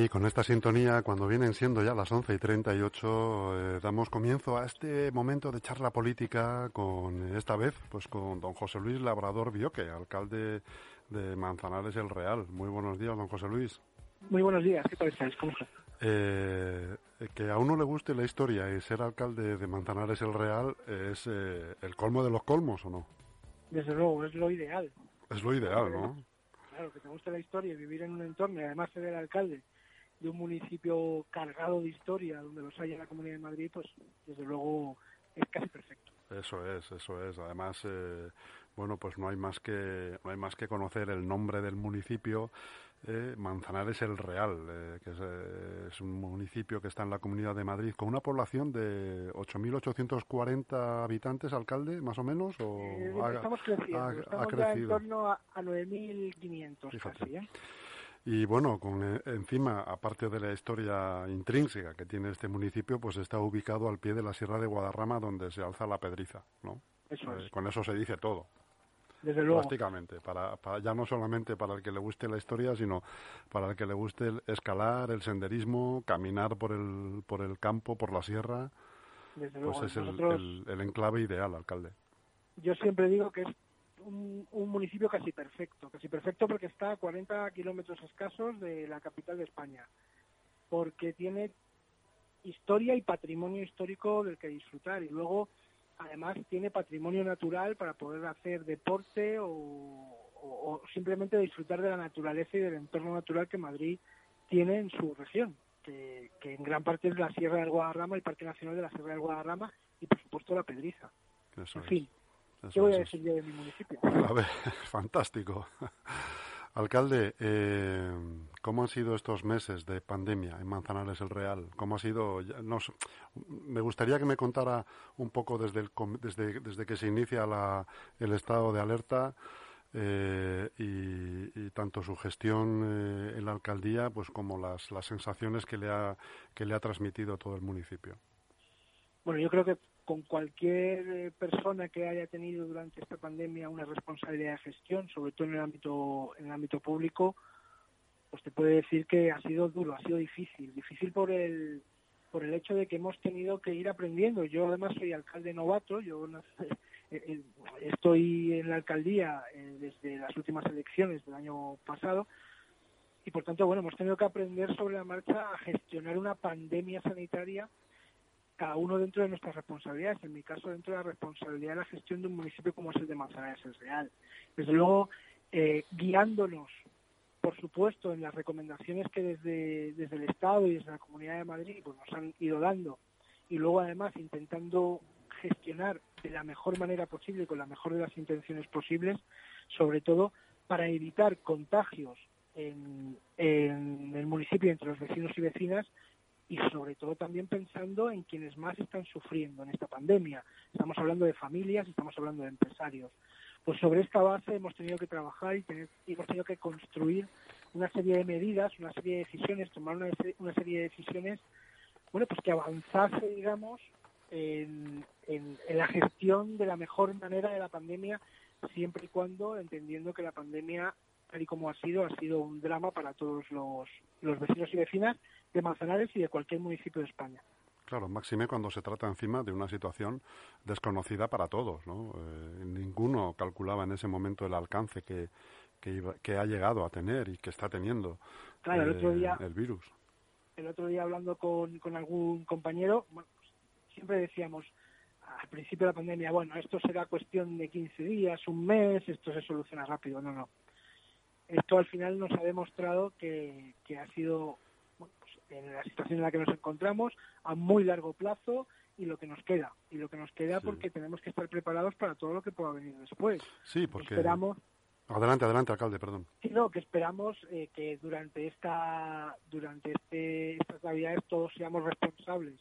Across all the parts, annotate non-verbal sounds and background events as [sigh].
Y con esta sintonía, cuando vienen siendo ya las 11 y 38, eh, damos comienzo a este momento de charla política con, esta vez, pues con don José Luis Labrador Bioque, alcalde de Manzanares el Real. Muy buenos días, don José Luis. Muy buenos días, ¿qué tal estáis? ¿Cómo estás? Eh, que a uno le guste la historia y ser alcalde de Manzanares el Real es eh, el colmo de los colmos, ¿o no? Desde luego, es lo ideal. Es lo ideal, ¿no? Claro, que te guste la historia y vivir en un entorno y además ser el alcalde de un municipio cargado de historia, donde los hay en la Comunidad de Madrid, pues desde luego es casi perfecto. Eso es, eso es. Además, eh, bueno, pues no hay más que no hay más que conocer el nombre del municipio. Eh, Manzanares el Real, eh, que es, un municipio que está en la Comunidad de Madrid con una población de 8.840 habitantes, alcalde, más o menos. O estamos creciendo, estamos ya en torno a, a 9.500 casi. Y bueno, con eh, encima, aparte de la historia intrínseca que tiene este municipio, pues está ubicado al pie de la Sierra de Guadarrama, donde se alza la pedriza, ¿no? Eso eh, Con eso se dice todo. Desde luego. Prácticamente, para, ya no solamente para el que le guste la historia, sino para el que le guste el escalar, el senderismo, caminar por el, por el campo, por la sierra. Desde pues es el, el enclave ideal, alcalde. Yo siempre digo que es un, municipio casi perfecto, casi perfecto porque está a 40 kilómetros escasos de la capital de España, porque tiene historia y patrimonio histórico del que disfrutar y luego además tiene patrimonio natural para poder hacer deporte o, simplemente disfrutar de la naturaleza y del entorno natural que Madrid tiene en su región, que, en gran parte es la Sierra del Guadarrama, el Parque Nacional de la Sierra del Guadarrama y por supuesto la Pedriza. en fin, ¿Qué voy a decir yo de mi municipio? [laughs] A ver, [laughs] fantástico. Alcalde, eh, ¿cómo han sido estos meses de pandemia en Manzanares el Real? ¿Cómo ha sido? me gustaría que me contara un poco desde, el, desde, desde que se inicia la, el estado de alerta eh, y, tanto su gestión eh, en la alcaldía pues como las, las sensaciones que le, ha, que le ha transmitido todo el municipio. Bueno, yo creo que con cualquier eh, persona que haya tenido durante esta pandemia una responsabilidad de gestión, sobre todo en el ámbito en el ámbito público, pues te puede decir que ha sido duro, ha sido difícil, difícil por el por el hecho de que hemos tenido que ir aprendiendo. Yo además soy alcalde novato, yo [laughs] eh, eh, estoy en la alcaldía desde las últimas elecciones del año pasado y por tanto bueno hemos tenido que aprender sobre la marcha a gestionar una pandemia sanitaria cada uno dentro de nuestras responsabilidades, en mi caso dentro de la responsabilidad de la gestión de un municipio como es el de Manzanares es Real. Desde luego, eh, guiándonos, por supuesto, en las recomendaciones que desde, desde el Estado y desde la Comunidad de Madrid pues, nos han ido dando, y luego además intentando gestionar de la mejor manera posible, con la mejor de las intenciones posibles, sobre todo para evitar contagios en, en el municipio entre los vecinos y vecinas y sobre todo también pensando en quienes más están sufriendo en esta pandemia. Estamos hablando de familias, estamos hablando de empresarios. Pues sobre esta base hemos tenido que trabajar y, hemos tenido que construir una serie de medidas, una serie de decisiones, tomar una, una serie de decisiones, bueno, pues que avanzase, digamos, en, en, la gestión de la mejor manera de la pandemia, siempre y cuando entendiendo que la pandemia, tal y como ha sido, ha sido un drama para todos los, los vecinos y vecinas de Manzanares y de cualquier municipio de España. Claro, máxime cuando se trata encima de una situación desconocida para todos, ¿no? Eh, ninguno calculaba en ese momento el alcance que, que, ha llegado a tener y que está teniendo claro, el, otro día, el virus. El otro día hablando con, con algún compañero, bueno, siempre decíamos al principio de la pandemia, bueno, esto será cuestión de 15 días, un mes, esto se soluciona rápido. No, no. Esto al final nos ha demostrado que, que ha sido en la situación en la que nos encontramos a muy largo plazo y lo que nos queda y lo que nos queda porque tenemos que estar preparados para todo lo que pueda venir después. Sí, porque esperamos Adelante, adelante, alcalde, perdón. Sí, no, que esperamos eh, que durante esta durante este, estas navidades todos seamos responsables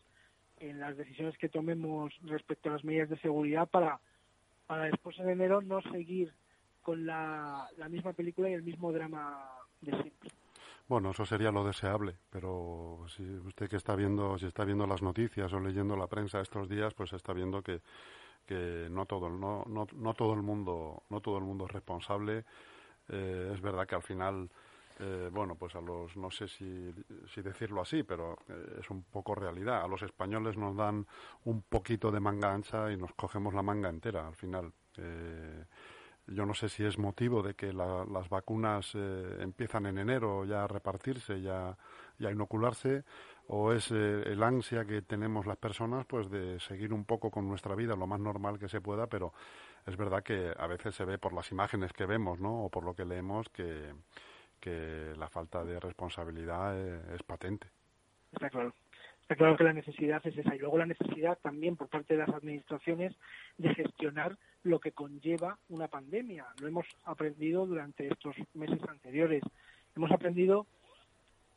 en las decisiones que tomemos respecto a las medidas de seguridad para para después en enero no seguir con la, la misma película y el mismo drama de siempre. Bueno, eso sería lo deseable, pero si usted que está viendo, si está viendo las noticias o leyendo la prensa estos días, pues está viendo que, que no todo, no, no, no todo el mundo, no todo el mundo es responsable. Eh, es verdad que al final eh, bueno, pues a los, no sé si, si decirlo así, pero eh, es un poco realidad. A los españoles nos dan un poquito de manga ancha y nos cogemos la manga entera al final. Eh, yo no sé si es motivo de que las vacunas empiezan en enero ya a repartirse, ya, a inocularse, o es el ansia que tenemos las personas pues de seguir un poco con nuestra vida lo más normal que se pueda, pero es verdad que a veces se ve por las imágenes que vemos, ¿no? O por lo que leemos que que la falta de responsabilidad es, patente. Está claro. Está claro que la necesidad es esa. Y luego la necesidad también por parte de las administraciones de gestionar lo que conlleva una pandemia. Lo hemos aprendido durante estos meses anteriores. Hemos aprendido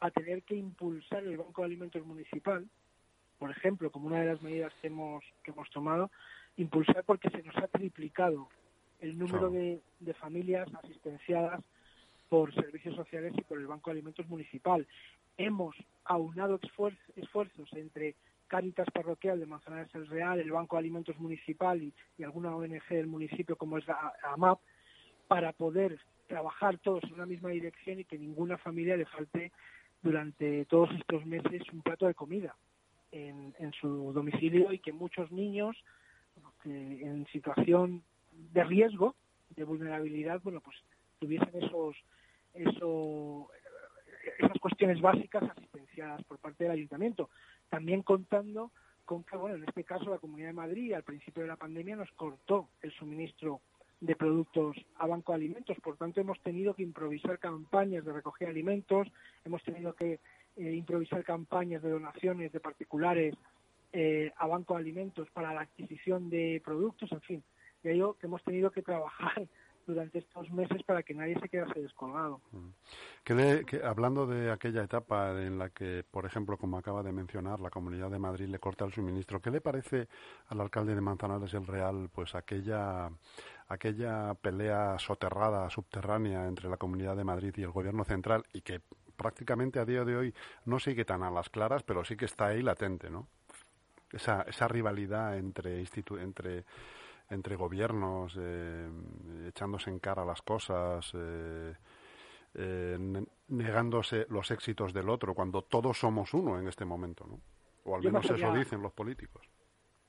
a tener que impulsar el Banco de Alimentos Municipal, por ejemplo, como una de las medidas que hemos, que hemos tomado, impulsar porque se nos ha triplicado el número de, de familias asistenciadas por servicios sociales y por el Banco de Alimentos Municipal. Hemos aunado esfuerzos entre Cáritas Parroquial de Manzanares el Real, el Banco de Alimentos Municipal y, alguna ONG del municipio como es la AMAP para poder trabajar todos en una misma dirección y que ninguna familia le falte durante todos estos meses un plato de comida en, su domicilio y que muchos niños en situación de riesgo, de vulnerabilidad, bueno, pues tuviesen esos eso, esas cuestiones básicas asistenciadas por parte del ayuntamiento. También contando con que, bueno, en este caso la Comunidad de Madrid al principio de la pandemia nos cortó el suministro de productos a Banco de Alimentos. Por tanto, hemos tenido que improvisar campañas de recogida de alimentos, hemos tenido que eh, improvisar campañas de donaciones de particulares eh, a Banco de Alimentos para la adquisición de productos, en fin. Y ello que hemos tenido que trabajar durante estos meses para que nadie se quedase descolgado. Mm. hablando de aquella etapa en la que, por ejemplo, como acaba de mencionar, la Comunidad de Madrid le corta el suministro, ¿qué le parece al alcalde de Manzanares el Real, pues aquella aquella pelea soterrada, subterránea entre la Comunidad de Madrid y el Gobierno central y que prácticamente a día de hoy no sigue tan a las claras, pero sí que está ahí latente, ¿no? Esa, esa rivalidad entre, institu entre entre gobiernos, eh, echándose en cara las cosas, eh, eh, negándose los éxitos del otro, cuando todos somos uno en este momento, ¿no? O al menos eso dicen los políticos.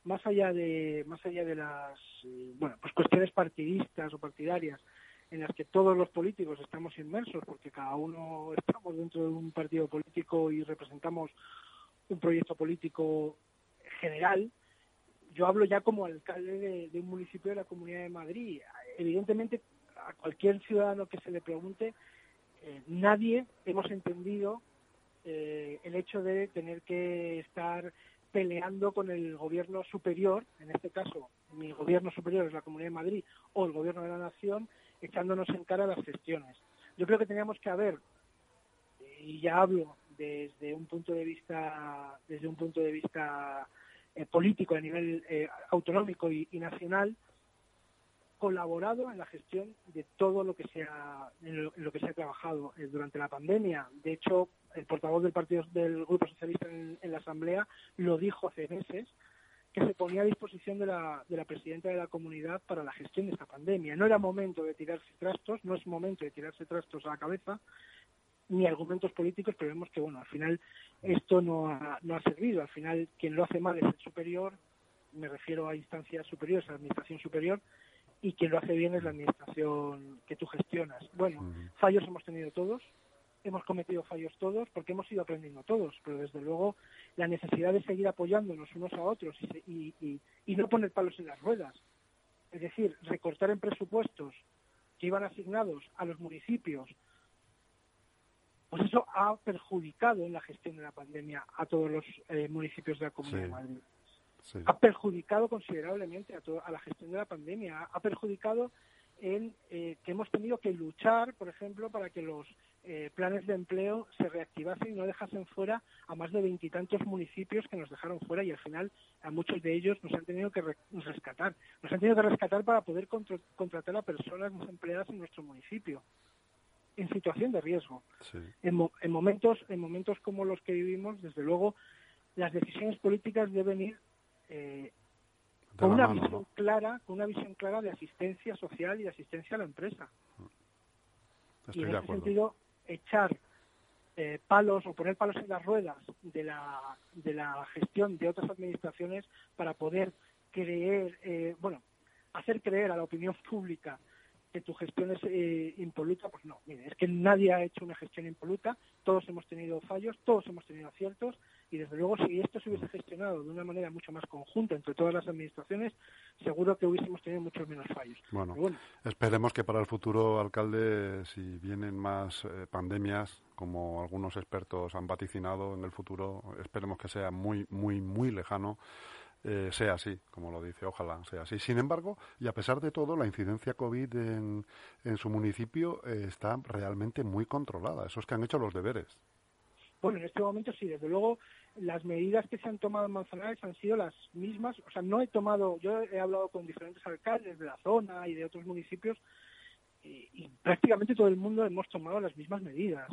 Más allá de, más allá de las, bueno, pues cuestiones partidistas o partidarias en las que todos los políticos estamos inmersos, porque cada uno estamos dentro de un partido político y representamos un proyecto político general, yo hablo ya como alcalde de, un municipio de la Comunidad de Madrid. Evidentemente, a cualquier ciudadano que se le pregunte, eh, nadie hemos entendido eh, el hecho de tener que estar peleando con el gobierno superior, en este caso mi gobierno superior es la Comunidad de Madrid o el gobierno de la Nación, echándonos en cara las gestiones. Yo creo que teníamos que haber, y ya hablo desde un punto de vista, desde un punto de vista eh, político a nivel eh, autonómico y, nacional colaborado en la gestión de todo lo que se ha, en lo, que se ha trabajado eh, durante la pandemia. De hecho, el portavoz del partido del Grupo Socialista en, la Asamblea lo dijo hace meses que se ponía a disposición de la, de la presidenta de la comunidad para la gestión de esta pandemia. No era momento de tirarse trastos, no es momento de tirarse trastos a la cabeza, ni argumentos políticos, pero vemos que, bueno, al final esto no ha, no ha servido. Al final, quien lo hace mal es el superior, me refiero a instancias superiores, a la administración superior, y quien lo hace bien es la administración que tú gestionas. Bueno, fallos hemos tenido todos, hemos cometido fallos todos, porque hemos ido aprendiendo todos, pero desde luego la necesidad de seguir apoyándonos unos a otros y, y, y no poner palos en las ruedas, es decir, recortar en presupuestos que iban asignados a los municipios pues eso ha perjudicado en la gestión de la pandemia a todos los eh, municipios de la Comunidad de Madrid. Ha perjudicado considerablemente a, a, la gestión de la pandemia. Ha perjudicado en eh, que hemos tenido que luchar, por ejemplo, para que los eh, planes de empleo se reactivasen y no dejasen fuera a más de veintitantos municipios que nos dejaron fuera y al final a muchos de ellos nos han tenido que rescatar. Nos han tenido que rescatar para poder contratar a personas desempleadas en nuestro municipio en situación de riesgo. En, momentos, en momentos como los que vivimos, desde luego, las decisiones políticas deben ir eh, con una visión clara, con una visión clara de asistencia social y de asistencia a la empresa. y en ese sentido, echar eh, palos o poner palos en las ruedas de la, de la gestión de otras administraciones para poder creer, eh, bueno, hacer creer a la opinión pública que tu gestión es eh, impoluta, pues no, mire, es que nadie ha hecho una gestión impoluta, todos hemos tenido fallos, todos hemos tenido aciertos y desde luego si esto se hubiese gestionado de una manera mucho más conjunta entre todas las administraciones, seguro que hubiésemos tenido muchos menos fallos. Bueno, esperemos que para el futuro, alcalde, si vienen más eh, pandemias, como algunos expertos han vaticinado en el futuro, esperemos que sea muy, muy, muy lejano eh, sea así, como lo dice, ojalá sea así. Sin embargo, y a pesar de todo, la incidencia COVID en, en su municipio eh, está realmente muy controlada. Esos que han hecho los deberes. Bueno, en este momento sí, desde luego las medidas que se han tomado en Manzanares han sido las mismas. O sea, no he tomado, yo he hablado con diferentes alcaldes de la zona y de otros municipios y, prácticamente todo el mundo hemos tomado las mismas medidas.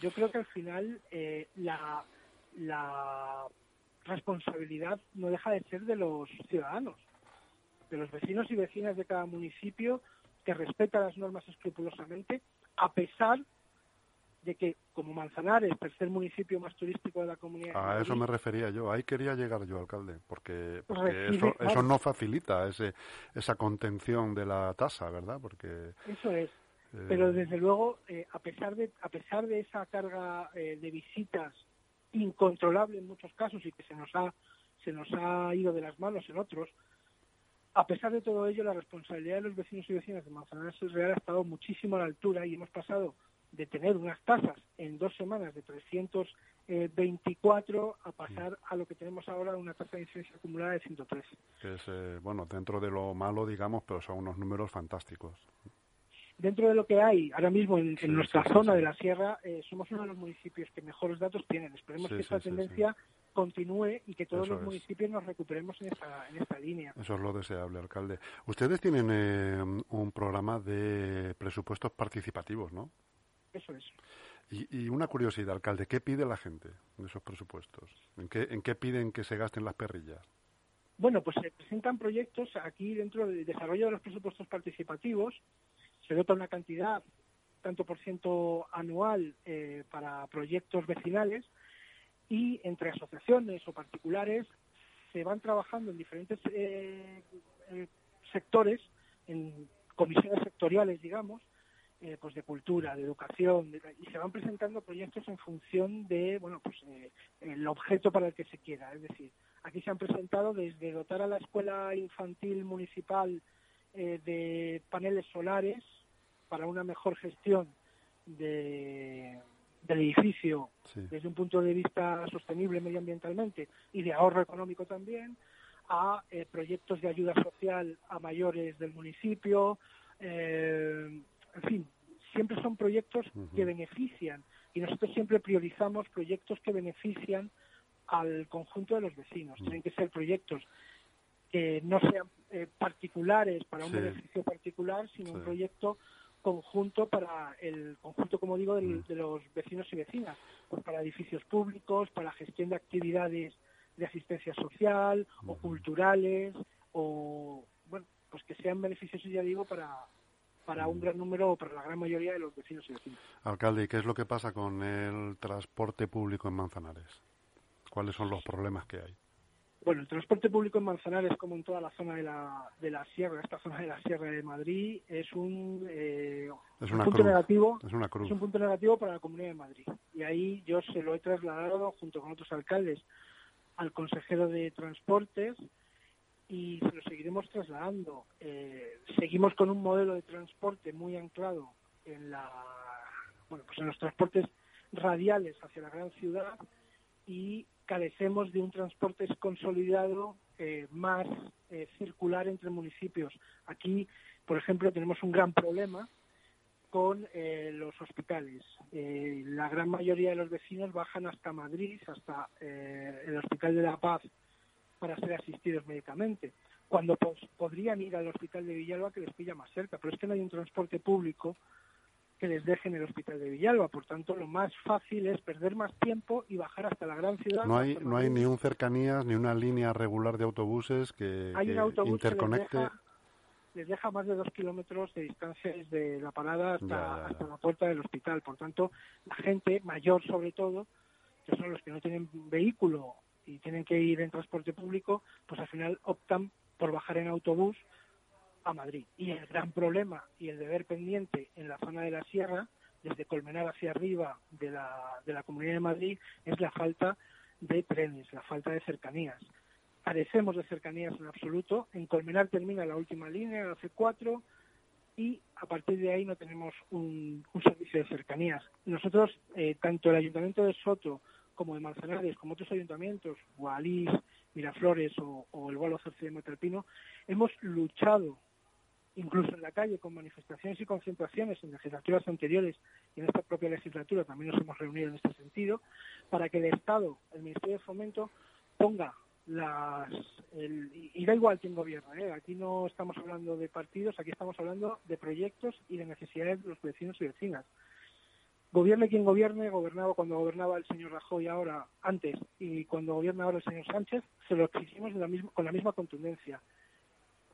Yo creo que al final eh, la, la responsabilidad no deja de ser de los ciudadanos, de los vecinos y vecinas de cada municipio que respetan las normas escrupulosamente, a pesar de que, como Manzanares, tercer municipio más turístico de la comunidad. A eso me refería yo, ahí quería llegar yo, alcalde, porque, eso, eso no facilita ese, esa contención de la tasa, ¿verdad? Porque eso es. Eh, Pero desde luego, eh, a pesar de a pesar de esa carga eh, de visitas incontrolable en muchos casos y que se nos ha se nos ha ido de las manos en otros. A pesar de todo ello, la responsabilidad de los vecinos y vecinas de Manzanares Real ha estado muchísimo a la altura y hemos pasado de tener unas tasas en dos semanas de 324 a pasar a lo que tenemos ahora una tasa de incidencia acumulada de 103. Que es, eh, bueno, dentro de lo malo, digamos, pero son unos números fantásticos dentro de lo que hay ahora mismo en, nuestra zona de la sierra, eh, somos uno de los municipios que mejores datos tienen. Esperemos que esta tendencia continúe y que todos los municipios nos recuperemos en esta, en esta línea. Eso es lo deseable, alcalde. Ustedes tienen eh, un programa de presupuestos participativos, ¿no? Eso es. Y, una curiosidad, alcalde, ¿qué pide la gente en esos presupuestos? ¿En qué, ¿En qué piden que se gasten las perrillas? Bueno, pues se presentan proyectos aquí dentro del desarrollo de los presupuestos participativos se dota una cantidad, tanto por ciento anual, eh, para proyectos vecinales y entre asociaciones o particulares se van trabajando en diferentes eh, eh, sectores, en comisiones sectoriales, digamos, pues de cultura, de educación, y se van presentando proyectos en función de, bueno, pues el objeto para el que se quiera. Es decir, aquí se han presentado desde dotar a la escuela infantil municipal de paneles solares para una mejor gestión de, del edificio desde un punto de vista sostenible medioambientalmente y de ahorro económico también, a eh, proyectos de ayuda social a mayores del municipio, eh, en fin, siempre son proyectos que benefician y nosotros siempre priorizamos proyectos que benefician al conjunto de los vecinos. Tienen que ser proyectos que no sean eh, particulares para un beneficio particular, sino un proyecto conjunto para el conjunto, como digo, mm. de los vecinos y vecinas, pues para edificios públicos, para gestión de actividades de asistencia social o culturales o bueno, pues que sean beneficiosos ya digo para para un gran número o para la gran mayoría de los vecinos y vecinas. Alcalde, ¿y qué es lo que pasa con el transporte público en Manzanares? ¿Cuáles son los problemas que hay? Bueno, el transporte público en Manzanares, como en toda la zona de la, de la sierra, esta zona de la sierra de Madrid, es un, eh, punto negativo. Es, una cruz. es un punto negativo para la Comunidad de Madrid. Y ahí yo se lo he trasladado junto con otros alcaldes al consejero de Transportes y se lo seguiremos trasladando. Eh, seguimos con un modelo de transporte muy anclado en la, bueno, pues en los transportes radiales hacia la gran ciudad y carecemos de un transporte consolidado eh, más eh, circular entre municipios. Aquí, por ejemplo, tenemos un gran problema con eh, los hospitales. la gran mayoría de los vecinos bajan hasta Madrid, hasta el Hospital de la Paz, para ser asistidos médicamente, cuando podrían ir al Hospital de Villalba que les pilla más cerca. Pero es que no hay un transporte público que les dejen el hospital de Villalba. Por tanto, lo más fácil es perder más tiempo y bajar hasta la gran ciudad. No hay, no hay ni un cercanías ni una línea regular de autobuses que, interconecte. les deja más de dos kilómetros de distancia desde la parada hasta, hasta la puerta del hospital. Por tanto, la gente mayor sobre todo, que son los que no tienen vehículo y tienen que ir en transporte público, pues al final optan por bajar en autobús a Madrid. Y el gran problema y el deber pendiente en la zona de la sierra, desde Colmenar hacia arriba de la, de la Comunidad de Madrid, es la falta de trenes, la falta de cercanías. Carecemos de cercanías en absoluto. En Colmenar termina la última línea, la C4, y a partir de ahí no tenemos un, servicio de cercanías. Nosotros, eh, tanto el Ayuntamiento de Soto como de Manzanares, como otros ayuntamientos, Gualís, Miraflores o, el Gualo Cerce de Matalpino, hemos luchado incluso en la calle con manifestaciones y concentraciones en legislaturas anteriores y en esta propia legislatura también nos hemos reunido en este sentido, para que el Estado, el Ministerio de Fomento, ponga las y da igual quién gobierna ¿eh? aquí no estamos hablando de partidos aquí estamos hablando de proyectos y de necesidades de los vecinos y vecinas gobierne quien gobierne gobernaba cuando gobernaba el señor Rajoy ahora antes y cuando gobierna ahora el señor Sánchez se lo exigimos de la misma, con la misma contundencia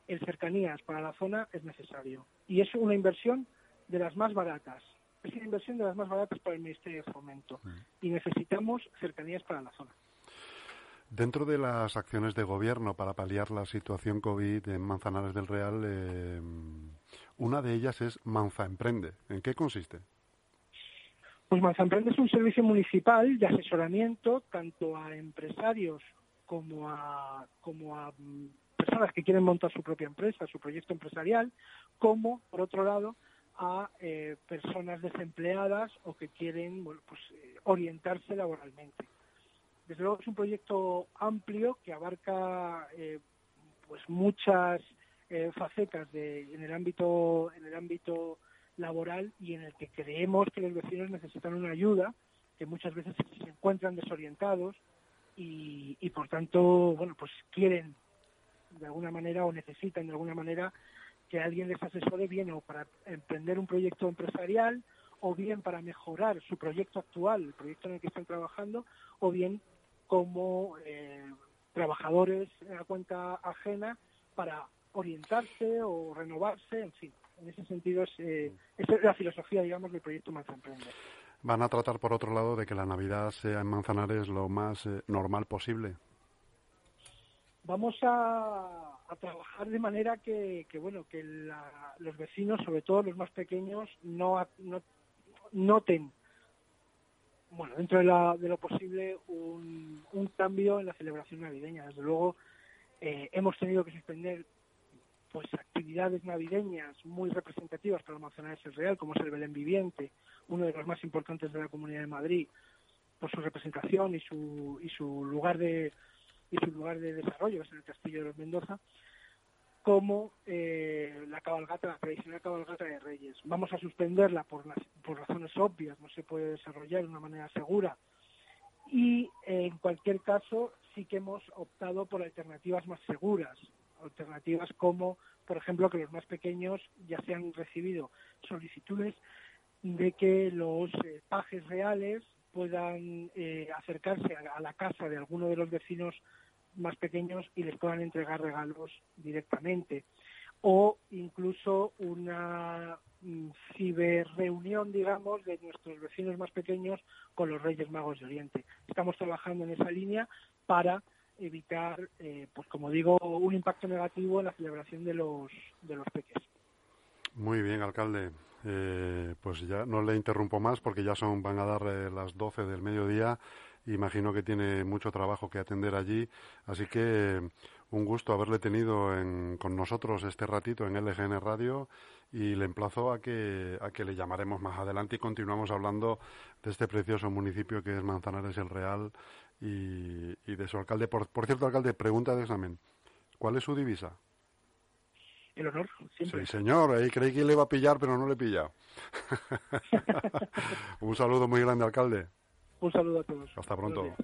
el cercanías para la zona es necesario y es una inversión de las más baratas es una inversión de las más baratas para el Ministerio de Fomento mm. y necesitamos cercanías para la zona Dentro de las acciones de gobierno para paliar la situación COVID en Manzanares del Real, eh, una de ellas es Manza Emprende. ¿En qué consiste? Pues Manza Emprende es un servicio municipal de asesoramiento tanto a empresarios como a, como a mm, personas que quieren montar su propia empresa, su proyecto empresarial, como, por otro lado, a eh, personas desempleadas o que quieren pues, eh, orientarse laboralmente. Desde luego es un proyecto amplio que abarca eh, pues muchas eh, facetas en el ámbito en el ámbito laboral y en el que creemos que los vecinos necesitan una ayuda, que muchas veces se encuentran desorientados y, y por tanto, bueno, pues quieren de alguna manera o necesitan de alguna manera que alguien les asesore bien o para emprender un proyecto empresarial o bien para mejorar su proyecto actual, el proyecto en el que están trabajando, o bien como eh, trabajadores a cuenta ajena para orientarse o renovarse, en fin. En ese sentido, es, eh, esa es la filosofía, digamos, del proyecto Manzanares. ¿Van a tratar, por otro lado, de que la Navidad sea en Manzanares lo más eh, normal posible? Vamos a, trabajar de manera que, bueno, que los vecinos, sobre todo los más pequeños, no, no noten bueno, dentro de, lo posible, un, cambio en la celebración navideña. Desde luego, eh, hemos tenido que suspender pues actividades navideñas muy representativas para Manzanares el Real, como es el Belén Viviente, uno de los más importantes de la Comunidad de Madrid, por su representación y su, y su lugar de y su lugar de desarrollo, es en el Castillo de los Mendoza, como eh, la cabalgata, la tradicional cabalgata de Reyes. Vamos a suspenderla por, por razones obvias, no se puede desarrollar de una manera segura. Y en cualquier caso, sí que hemos optado por alternativas más seguras, alternativas como, por ejemplo, que los más pequeños ya se han recibido solicitudes de que los eh, pajes reales puedan eh, acercarse a, la casa de alguno de los vecinos más pequeños y les puedan entregar regalos directamente. O incluso una mm, ciberreunión, digamos, de nuestros vecinos más pequeños con los Reyes Magos de Oriente. Estamos trabajando en esa línea para evitar, eh, pues como digo, un impacto negativo en la celebración de los, de los peques. Muy bien, alcalde. Eh, pues ya no le interrumpo más porque ya son van a dar eh, las 12 del mediodía imagino que tiene mucho trabajo que atender allí, así que un gusto haberle tenido con nosotros este ratito en LGN Radio y le emplazo a que, a que le llamaremos más adelante y continuamos hablando de este precioso municipio que es Manzanares el Real y, de su alcalde. Por, cierto, alcalde, pregunta de examen. ¿Cuál es su divisa? El honor, siempre. Sí, señor. Ahí creí que le iba a pillar, pero no le he pillado. [laughs] [laughs] un saludo muy grande, alcalde. Un saludo a todos. Hasta pronto.